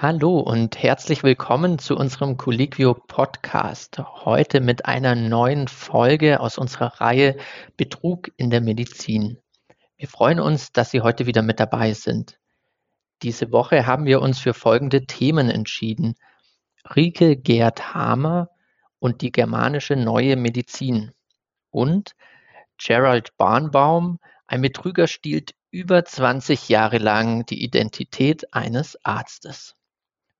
Hallo und herzlich willkommen zu unserem Colliquio Podcast. Heute mit einer neuen Folge aus unserer Reihe Betrug in der Medizin. Wir freuen uns, dass Sie heute wieder mit dabei sind. Diese Woche haben wir uns für folgende Themen entschieden. Rike Gerd Hamer und die germanische neue Medizin und Gerald Barnbaum, ein Betrüger stiehlt über 20 Jahre lang die Identität eines Arztes.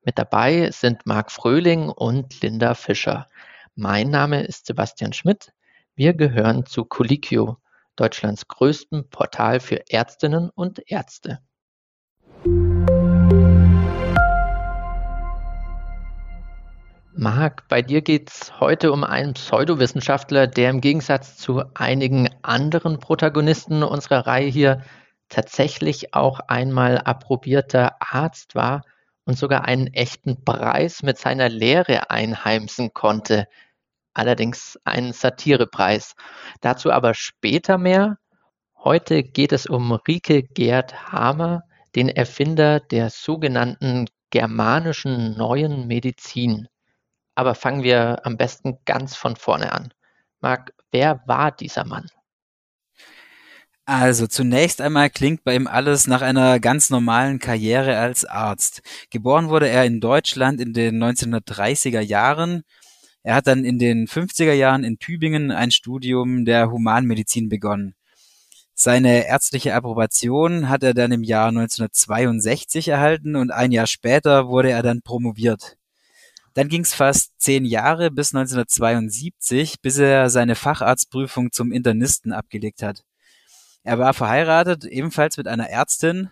Mit dabei sind Marc Fröhling und Linda Fischer. Mein Name ist Sebastian Schmidt. Wir gehören zu Colliquio, Deutschlands größtem Portal für Ärztinnen und Ärzte. Marc, bei dir geht es heute um einen Pseudowissenschaftler, der im Gegensatz zu einigen anderen Protagonisten unserer Reihe hier tatsächlich auch einmal approbierter Arzt war und sogar einen echten Preis mit seiner Lehre einheimsen konnte. Allerdings einen Satirepreis. Dazu aber später mehr. Heute geht es um Rike Gerd Hamer, den Erfinder der sogenannten germanischen neuen Medizin. Aber fangen wir am besten ganz von vorne an. Marc, wer war dieser Mann? Also zunächst einmal klingt bei ihm alles nach einer ganz normalen Karriere als Arzt. Geboren wurde er in Deutschland in den 1930er Jahren. Er hat dann in den 50er Jahren in Tübingen ein Studium der Humanmedizin begonnen. Seine ärztliche Approbation hat er dann im Jahr 1962 erhalten und ein Jahr später wurde er dann promoviert. Dann ging es fast zehn Jahre bis 1972, bis er seine Facharztprüfung zum Internisten abgelegt hat. Er war verheiratet, ebenfalls mit einer Ärztin.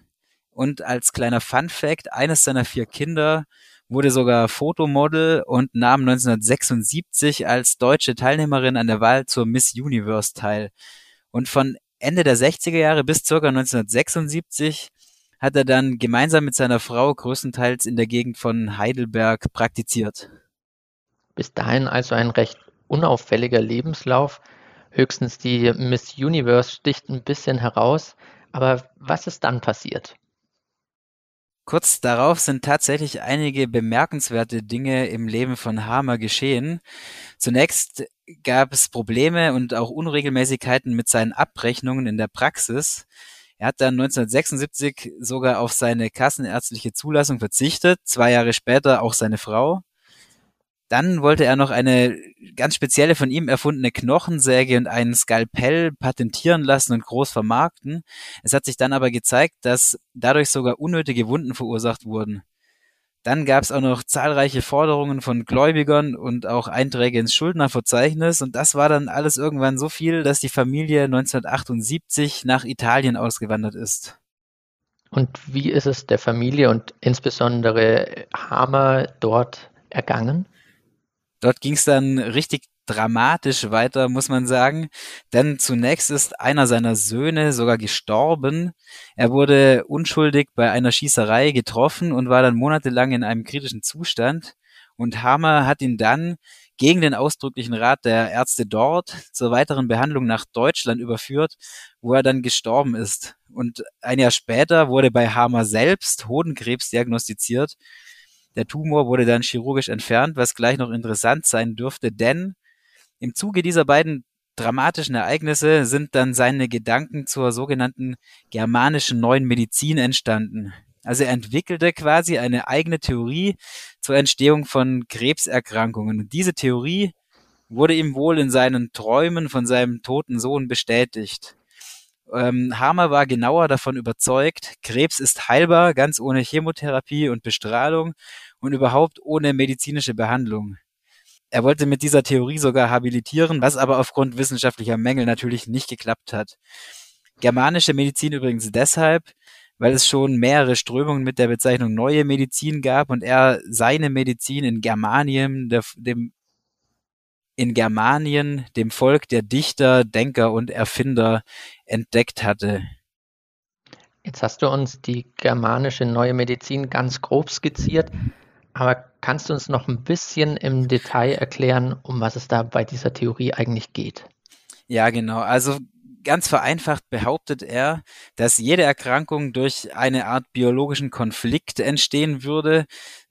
Und als kleiner Fun Fact, eines seiner vier Kinder wurde sogar Fotomodel und nahm 1976 als deutsche Teilnehmerin an der Wahl zur Miss Universe teil. Und von Ende der 60er Jahre bis circa 1976 hat er dann gemeinsam mit seiner Frau größtenteils in der Gegend von Heidelberg praktiziert. Bis dahin also ein recht unauffälliger Lebenslauf. Höchstens die Miss Universe sticht ein bisschen heraus. Aber was ist dann passiert? Kurz darauf sind tatsächlich einige bemerkenswerte Dinge im Leben von Hamer geschehen. Zunächst gab es Probleme und auch Unregelmäßigkeiten mit seinen Abrechnungen in der Praxis. Er hat dann 1976 sogar auf seine kassenärztliche Zulassung verzichtet, zwei Jahre später auch seine Frau. Dann wollte er noch eine ganz spezielle von ihm erfundene Knochensäge und einen Skalpell patentieren lassen und groß vermarkten. Es hat sich dann aber gezeigt, dass dadurch sogar unnötige Wunden verursacht wurden. Dann gab es auch noch zahlreiche Forderungen von Gläubigern und auch Einträge ins Schuldnerverzeichnis und das war dann alles irgendwann so viel, dass die Familie 1978 nach Italien ausgewandert ist. Und wie ist es der Familie und insbesondere Hamer dort ergangen? Dort ging es dann richtig dramatisch weiter, muss man sagen. Denn zunächst ist einer seiner Söhne sogar gestorben. Er wurde unschuldig bei einer Schießerei getroffen und war dann monatelang in einem kritischen Zustand. Und Hammer hat ihn dann gegen den ausdrücklichen Rat der Ärzte dort zur weiteren Behandlung nach Deutschland überführt, wo er dann gestorben ist. Und ein Jahr später wurde bei Hammer selbst Hodenkrebs diagnostiziert der Tumor wurde dann chirurgisch entfernt, was gleich noch interessant sein dürfte, denn im Zuge dieser beiden dramatischen Ereignisse sind dann seine Gedanken zur sogenannten germanischen neuen Medizin entstanden. Also er entwickelte quasi eine eigene Theorie zur Entstehung von Krebserkrankungen. Und diese Theorie wurde ihm wohl in seinen Träumen von seinem toten Sohn bestätigt. Ähm, Hamer war genauer davon überzeugt, Krebs ist heilbar, ganz ohne Chemotherapie und Bestrahlung und überhaupt ohne medizinische Behandlung. Er wollte mit dieser Theorie sogar habilitieren, was aber aufgrund wissenschaftlicher Mängel natürlich nicht geklappt hat. Germanische Medizin übrigens deshalb, weil es schon mehrere Strömungen mit der Bezeichnung neue Medizin gab und er seine Medizin in Germanien, der, dem in Germanien, dem Volk der Dichter, Denker und Erfinder entdeckt hatte. Jetzt hast du uns die germanische neue Medizin ganz grob skizziert. Aber kannst du uns noch ein bisschen im Detail erklären, um was es da bei dieser Theorie eigentlich geht? Ja, genau. Also Ganz vereinfacht behauptet er, dass jede Erkrankung durch eine Art biologischen Konflikt entstehen würde,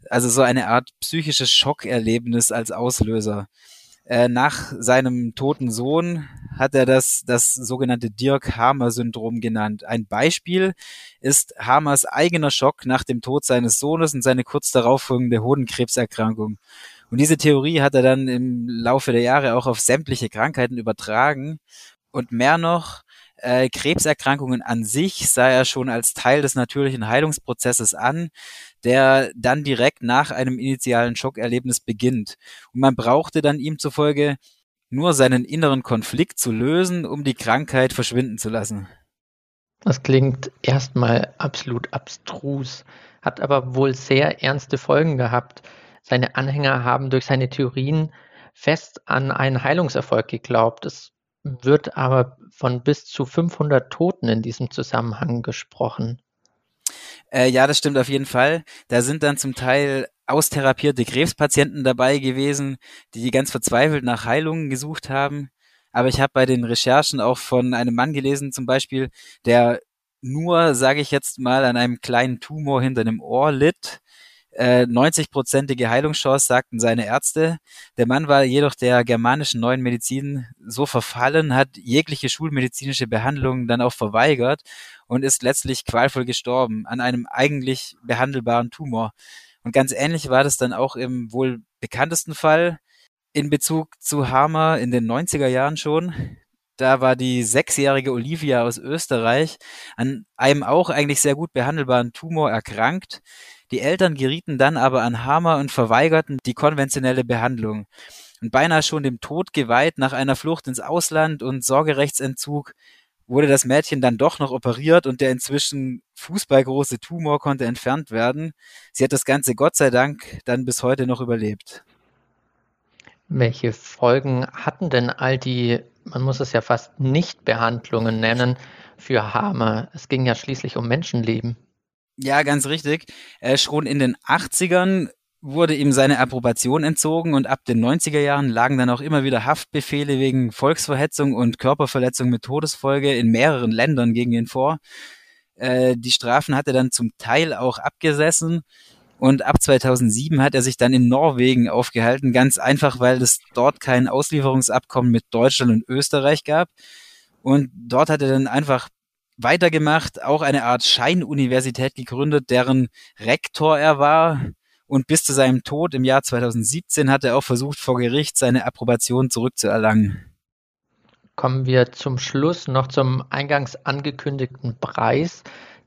also so eine Art psychisches Schockerlebnis als Auslöser. Äh, nach seinem toten Sohn hat er das das sogenannte Dirk-Hamer-Syndrom genannt. Ein Beispiel ist Hamers eigener Schock nach dem Tod seines Sohnes und seine kurz darauf folgende Hodenkrebserkrankung. Und diese Theorie hat er dann im Laufe der Jahre auch auf sämtliche Krankheiten übertragen. Und mehr noch, äh, Krebserkrankungen an sich sah er schon als Teil des natürlichen Heilungsprozesses an, der dann direkt nach einem initialen Schockerlebnis beginnt. Und man brauchte dann ihm zufolge nur seinen inneren Konflikt zu lösen, um die Krankheit verschwinden zu lassen. Das klingt erstmal absolut abstrus, hat aber wohl sehr ernste Folgen gehabt. Seine Anhänger haben durch seine Theorien fest an einen Heilungserfolg geglaubt. Es wird aber von bis zu 500 Toten in diesem Zusammenhang gesprochen. Äh, ja, das stimmt auf jeden Fall. Da sind dann zum Teil austherapierte Krebspatienten dabei gewesen, die ganz verzweifelt nach Heilungen gesucht haben. Aber ich habe bei den Recherchen auch von einem Mann gelesen, zum Beispiel, der nur, sage ich jetzt mal, an einem kleinen Tumor hinter dem Ohr litt 90-prozentige äh, Heilungschance, sagten seine Ärzte. Der Mann war jedoch der germanischen neuen Medizin so verfallen, hat jegliche schulmedizinische Behandlung dann auch verweigert und ist letztlich qualvoll gestorben an einem eigentlich behandelbaren Tumor. Und ganz ähnlich war das dann auch im wohl bekanntesten Fall in Bezug zu Hammer in den 90er Jahren schon. Da war die sechsjährige Olivia aus Österreich an einem auch eigentlich sehr gut behandelbaren Tumor erkrankt. Die Eltern gerieten dann aber an Hammer und verweigerten die konventionelle Behandlung. Und beinahe schon dem Tod geweiht nach einer Flucht ins Ausland und Sorgerechtsentzug wurde das Mädchen dann doch noch operiert und der inzwischen fußballgroße Tumor konnte entfernt werden. Sie hat das Ganze Gott sei Dank dann bis heute noch überlebt. Welche Folgen hatten denn all die, man muss es ja fast Nicht-Behandlungen nennen, für Hammer? Es ging ja schließlich um Menschenleben. Ja, ganz richtig. Äh, schon in den 80ern wurde ihm seine Approbation entzogen und ab den 90er Jahren lagen dann auch immer wieder Haftbefehle wegen Volksverhetzung und Körperverletzung mit Todesfolge in mehreren Ländern gegen ihn vor. Äh, die Strafen hat er dann zum Teil auch abgesessen und ab 2007 hat er sich dann in Norwegen aufgehalten, ganz einfach, weil es dort kein Auslieferungsabkommen mit Deutschland und Österreich gab. Und dort hat er dann einfach weitergemacht, auch eine Art Scheinuniversität gegründet, deren Rektor er war. Und bis zu seinem Tod im Jahr 2017 hat er auch versucht, vor Gericht seine Approbation zurückzuerlangen. Kommen wir zum Schluss noch zum eingangs angekündigten Preis,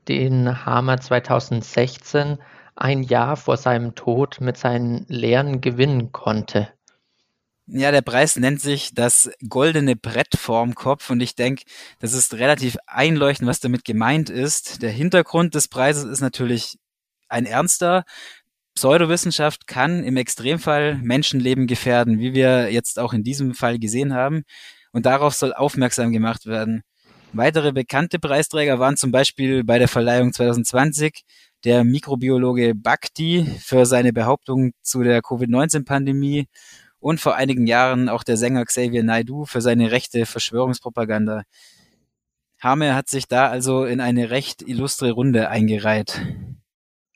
den Hamer 2016, ein Jahr vor seinem Tod, mit seinen Lehren gewinnen konnte. Ja, der Preis nennt sich das goldene Brett vorm Kopf und ich denke, das ist relativ einleuchtend, was damit gemeint ist. Der Hintergrund des Preises ist natürlich ein ernster. Pseudowissenschaft kann im Extremfall Menschenleben gefährden, wie wir jetzt auch in diesem Fall gesehen haben. Und darauf soll aufmerksam gemacht werden. Weitere bekannte Preisträger waren zum Beispiel bei der Verleihung 2020 der Mikrobiologe Bhakti für seine Behauptung zu der Covid-19-Pandemie und vor einigen Jahren auch der Sänger Xavier Naidu für seine rechte Verschwörungspropaganda. Hame hat sich da also in eine recht illustre Runde eingereiht.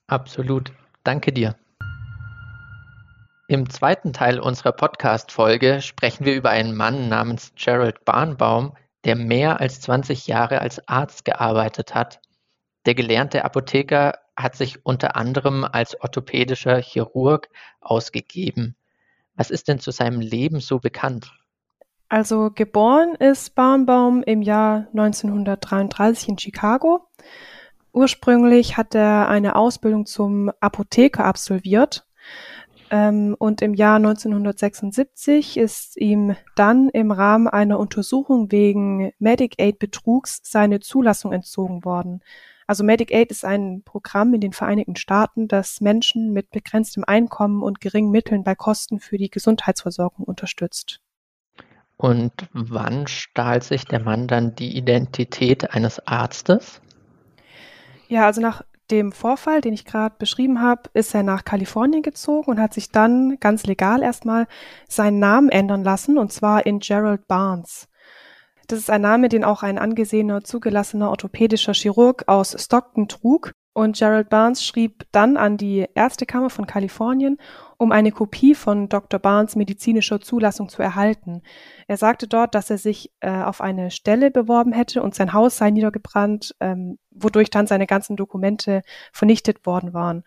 Absolut. Danke dir. Im zweiten Teil unserer Podcast-Folge sprechen wir über einen Mann namens Gerald Barnbaum, der mehr als 20 Jahre als Arzt gearbeitet hat. Der gelernte Apotheker hat sich unter anderem als orthopädischer Chirurg ausgegeben. Was ist denn zu seinem Leben so bekannt? Also geboren ist Barnbaum im Jahr 1933 in Chicago. Ursprünglich hat er eine Ausbildung zum Apotheker absolviert ähm, und im Jahr 1976 ist ihm dann im Rahmen einer Untersuchung wegen Medicaid-Betrugs seine Zulassung entzogen worden. Also Medicaid ist ein Programm in den Vereinigten Staaten, das Menschen mit begrenztem Einkommen und geringen Mitteln bei Kosten für die Gesundheitsversorgung unterstützt. Und wann stahl sich der Mann dann die Identität eines Arztes? Ja, also nach dem Vorfall, den ich gerade beschrieben habe, ist er nach Kalifornien gezogen und hat sich dann ganz legal erstmal seinen Namen ändern lassen, und zwar in Gerald Barnes. Das ist ein Name, den auch ein angesehener, zugelassener orthopädischer Chirurg aus Stockton trug. Und Gerald Barnes schrieb dann an die Ärztekammer von Kalifornien, um eine Kopie von Dr. Barnes medizinischer Zulassung zu erhalten. Er sagte dort, dass er sich äh, auf eine Stelle beworben hätte und sein Haus sei niedergebrannt, ähm, wodurch dann seine ganzen Dokumente vernichtet worden waren.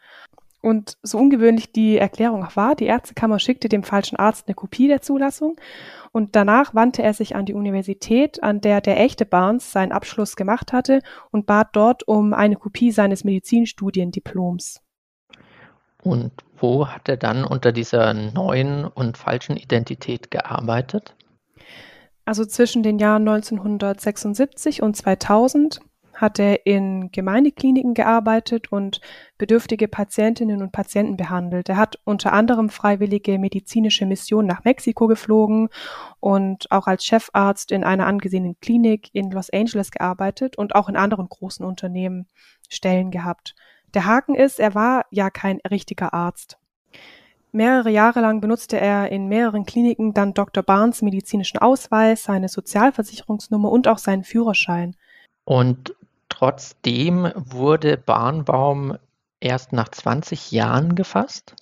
Und so ungewöhnlich die Erklärung auch war, die Ärztekammer schickte dem falschen Arzt eine Kopie der Zulassung und danach wandte er sich an die Universität, an der der echte Barnes seinen Abschluss gemacht hatte und bat dort um eine Kopie seines Medizinstudiendiploms. Und wo hat er dann unter dieser neuen und falschen Identität gearbeitet? Also zwischen den Jahren 1976 und 2000 hat er in Gemeindekliniken gearbeitet und bedürftige Patientinnen und Patienten behandelt. Er hat unter anderem freiwillige medizinische Missionen nach Mexiko geflogen und auch als Chefarzt in einer angesehenen Klinik in Los Angeles gearbeitet und auch in anderen großen Unternehmen Stellen gehabt. Der Haken ist, er war ja kein richtiger Arzt. Mehrere Jahre lang benutzte er in mehreren Kliniken dann Dr. Barnes medizinischen Ausweis, seine Sozialversicherungsnummer und auch seinen Führerschein. Und Trotzdem wurde Barnbaum erst nach 20 Jahren gefasst?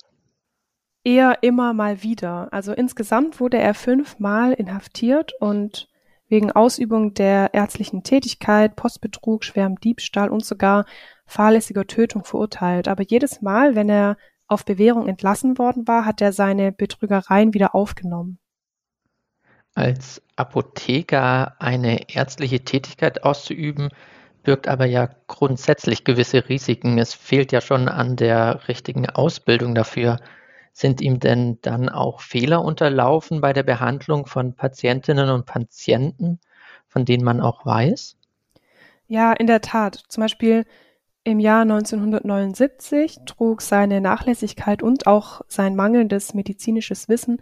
Eher immer mal wieder. Also insgesamt wurde er fünfmal inhaftiert und wegen Ausübung der ärztlichen Tätigkeit, Postbetrug, schwerem Diebstahl und sogar fahrlässiger Tötung verurteilt. Aber jedes Mal, wenn er auf Bewährung entlassen worden war, hat er seine Betrügereien wieder aufgenommen. Als Apotheker eine ärztliche Tätigkeit auszuüben, birgt aber ja grundsätzlich gewisse Risiken. Es fehlt ja schon an der richtigen Ausbildung dafür. Sind ihm denn dann auch Fehler unterlaufen bei der Behandlung von Patientinnen und Patienten, von denen man auch weiß? Ja, in der Tat. Zum Beispiel im Jahr 1979 trug seine Nachlässigkeit und auch sein mangelndes medizinisches Wissen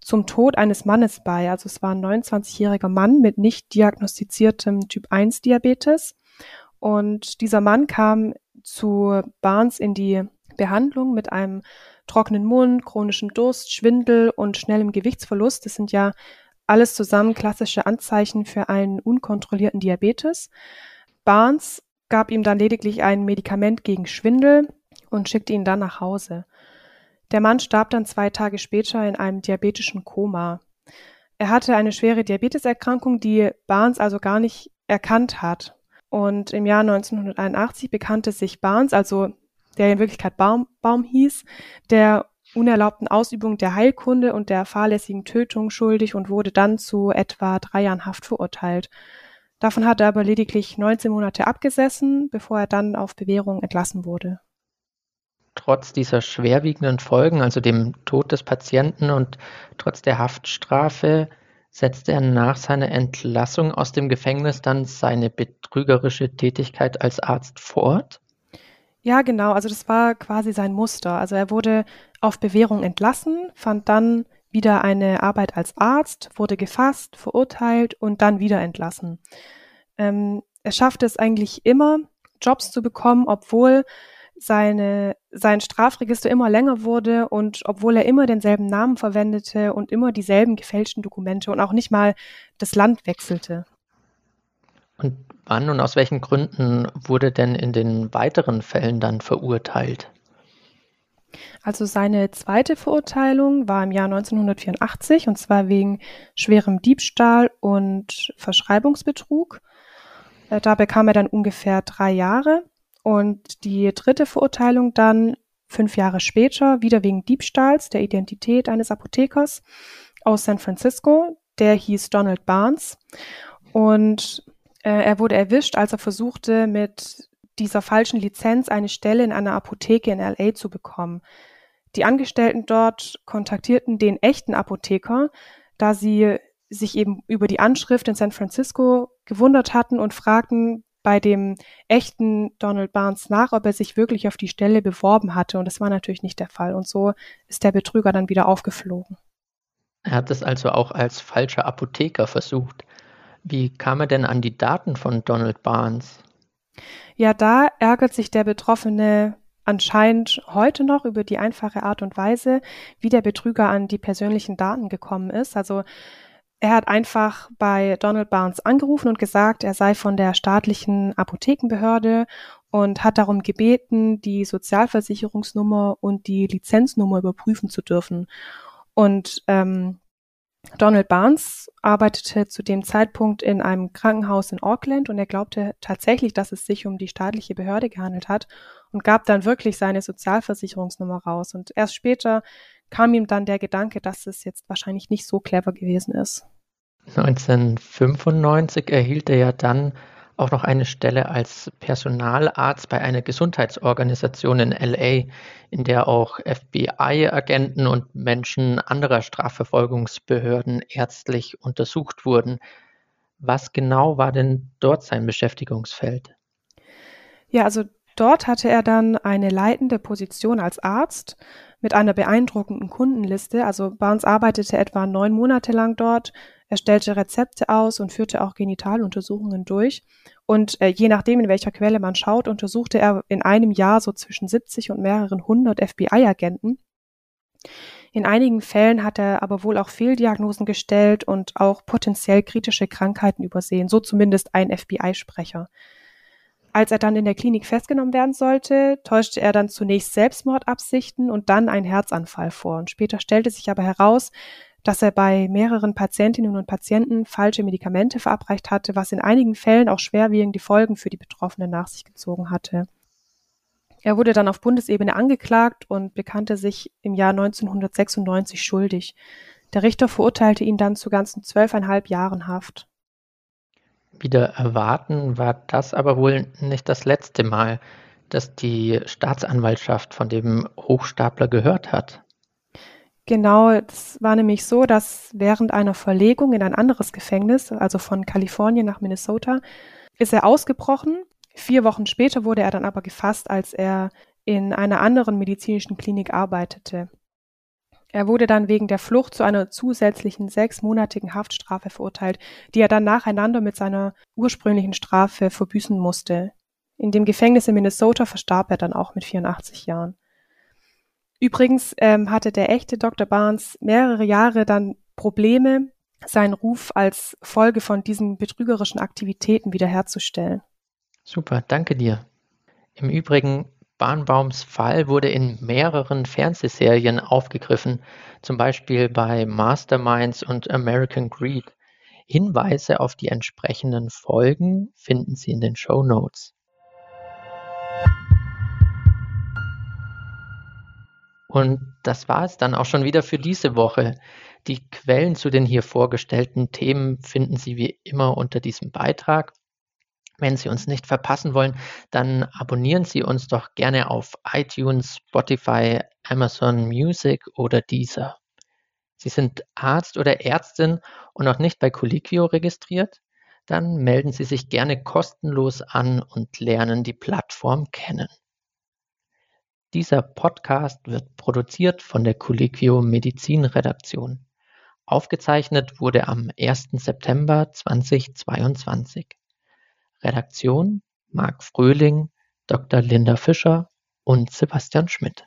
zum Tod eines Mannes bei. Also es war ein 29-jähriger Mann mit nicht diagnostiziertem Typ-1-Diabetes. Und dieser Mann kam zu Barnes in die Behandlung mit einem trockenen Mund, chronischem Durst, Schwindel und schnellem Gewichtsverlust. Das sind ja alles zusammen klassische Anzeichen für einen unkontrollierten Diabetes. Barnes gab ihm dann lediglich ein Medikament gegen Schwindel und schickte ihn dann nach Hause. Der Mann starb dann zwei Tage später in einem diabetischen Koma. Er hatte eine schwere Diabeteserkrankung, die Barnes also gar nicht erkannt hat. Und im Jahr 1981 bekannte sich Barnes, also der in Wirklichkeit Baum, Baum hieß, der unerlaubten Ausübung der Heilkunde und der fahrlässigen Tötung schuldig und wurde dann zu etwa drei Jahren Haft verurteilt. Davon hat er aber lediglich 19 Monate abgesessen, bevor er dann auf Bewährung entlassen wurde. Trotz dieser schwerwiegenden Folgen, also dem Tod des Patienten und trotz der Haftstrafe, setzte er nach seiner Entlassung aus dem Gefängnis dann seine betrügerische Tätigkeit als Arzt fort? Ja, genau. Also das war quasi sein Muster. Also er wurde auf Bewährung entlassen, fand dann wieder eine Arbeit als Arzt, wurde gefasst, verurteilt und dann wieder entlassen. Ähm, er schaffte es eigentlich immer, Jobs zu bekommen, obwohl seine, sein Strafregister immer länger wurde und obwohl er immer denselben Namen verwendete und immer dieselben gefälschten Dokumente und auch nicht mal das Land wechselte. Und wann und aus welchen Gründen wurde denn in den weiteren Fällen dann verurteilt? Also seine zweite Verurteilung war im Jahr 1984 und zwar wegen schwerem Diebstahl und Verschreibungsbetrug. Äh, da bekam er dann ungefähr drei Jahre. Und die dritte Verurteilung dann fünf Jahre später, wieder wegen Diebstahls der Identität eines Apothekers aus San Francisco. Der hieß Donald Barnes. Und äh, er wurde erwischt, als er versuchte, mit dieser falschen Lizenz eine Stelle in einer Apotheke in LA zu bekommen. Die Angestellten dort kontaktierten den echten Apotheker, da sie sich eben über die Anschrift in San Francisco gewundert hatten und fragten, bei dem echten Donald Barnes nach, ob er sich wirklich auf die Stelle beworben hatte. Und das war natürlich nicht der Fall. Und so ist der Betrüger dann wieder aufgeflogen. Er hat es also auch als falscher Apotheker versucht. Wie kam er denn an die Daten von Donald Barnes? Ja, da ärgert sich der Betroffene anscheinend heute noch über die einfache Art und Weise, wie der Betrüger an die persönlichen Daten gekommen ist. Also Er hat einfach bei Donald Barnes angerufen und gesagt, er sei von der staatlichen Apothekenbehörde und hat darum gebeten, die Sozialversicherungsnummer und die Lizenznummer überprüfen zu dürfen. Und ähm, Donald Barnes arbeitete zu dem Zeitpunkt in einem Krankenhaus in Auckland und er glaubte tatsächlich, dass es sich um die staatliche Behörde gehandelt hat und gab dann wirklich seine Sozialversicherungsnummer raus. Und erst später kam ihm dann der Gedanke, dass es jetzt wahrscheinlich nicht so clever gewesen ist. 1995 erhielt er ja dann auch noch eine Stelle als Personalarzt bei einer Gesundheitsorganisation in LA, in der auch FBI-Agenten und Menschen anderer Strafverfolgungsbehörden ärztlich untersucht wurden. Was genau war denn dort sein Beschäftigungsfeld? Ja, also dort hatte er dann eine leitende Position als Arzt mit einer beeindruckenden Kundenliste. Also Barnes arbeitete etwa neun Monate lang dort, er stellte Rezepte aus und führte auch Genitaluntersuchungen durch. Und äh, je nachdem, in welcher Quelle man schaut, untersuchte er in einem Jahr so zwischen 70 und mehreren hundert FBI-Agenten. In einigen Fällen hat er aber wohl auch Fehldiagnosen gestellt und auch potenziell kritische Krankheiten übersehen, so zumindest ein FBI-Sprecher. Als er dann in der Klinik festgenommen werden sollte, täuschte er dann zunächst Selbstmordabsichten und dann einen Herzanfall vor. Und später stellte sich aber heraus, dass er bei mehreren Patientinnen und Patienten falsche Medikamente verabreicht hatte, was in einigen Fällen auch schwerwiegende Folgen für die Betroffenen nach sich gezogen hatte. Er wurde dann auf Bundesebene angeklagt und bekannte sich im Jahr 1996 schuldig. Der Richter verurteilte ihn dann zu ganzen zwölfeinhalb Jahren Haft. Wieder erwarten war das aber wohl nicht das letzte Mal, dass die Staatsanwaltschaft von dem Hochstapler gehört hat. Genau, es war nämlich so, dass während einer Verlegung in ein anderes Gefängnis, also von Kalifornien nach Minnesota, ist er ausgebrochen. Vier Wochen später wurde er dann aber gefasst, als er in einer anderen medizinischen Klinik arbeitete. Er wurde dann wegen der Flucht zu einer zusätzlichen sechsmonatigen Haftstrafe verurteilt, die er dann nacheinander mit seiner ursprünglichen Strafe verbüßen musste. In dem Gefängnis in Minnesota verstarb er dann auch mit 84 Jahren. Übrigens ähm, hatte der echte Dr. Barnes mehrere Jahre dann Probleme, seinen Ruf als Folge von diesen betrügerischen Aktivitäten wiederherzustellen. Super, danke dir. Im Übrigen, Barnbaums Fall wurde in mehreren Fernsehserien aufgegriffen, zum Beispiel bei Masterminds und American Greed. Hinweise auf die entsprechenden Folgen finden Sie in den Show Notes. Und das war es dann auch schon wieder für diese Woche. Die Quellen zu den hier vorgestellten Themen finden Sie wie immer unter diesem Beitrag. Wenn Sie uns nicht verpassen wollen, dann abonnieren Sie uns doch gerne auf iTunes, Spotify, Amazon Music oder Deezer. Sie sind Arzt oder Ärztin und noch nicht bei Colliquio registriert? Dann melden Sie sich gerne kostenlos an und lernen die Plattform kennen. Dieser Podcast wird produziert von der Colliquio Medizin Redaktion. Aufgezeichnet wurde am 1. September 2022. Redaktion Marc Fröhling, Dr. Linda Fischer und Sebastian Schmidt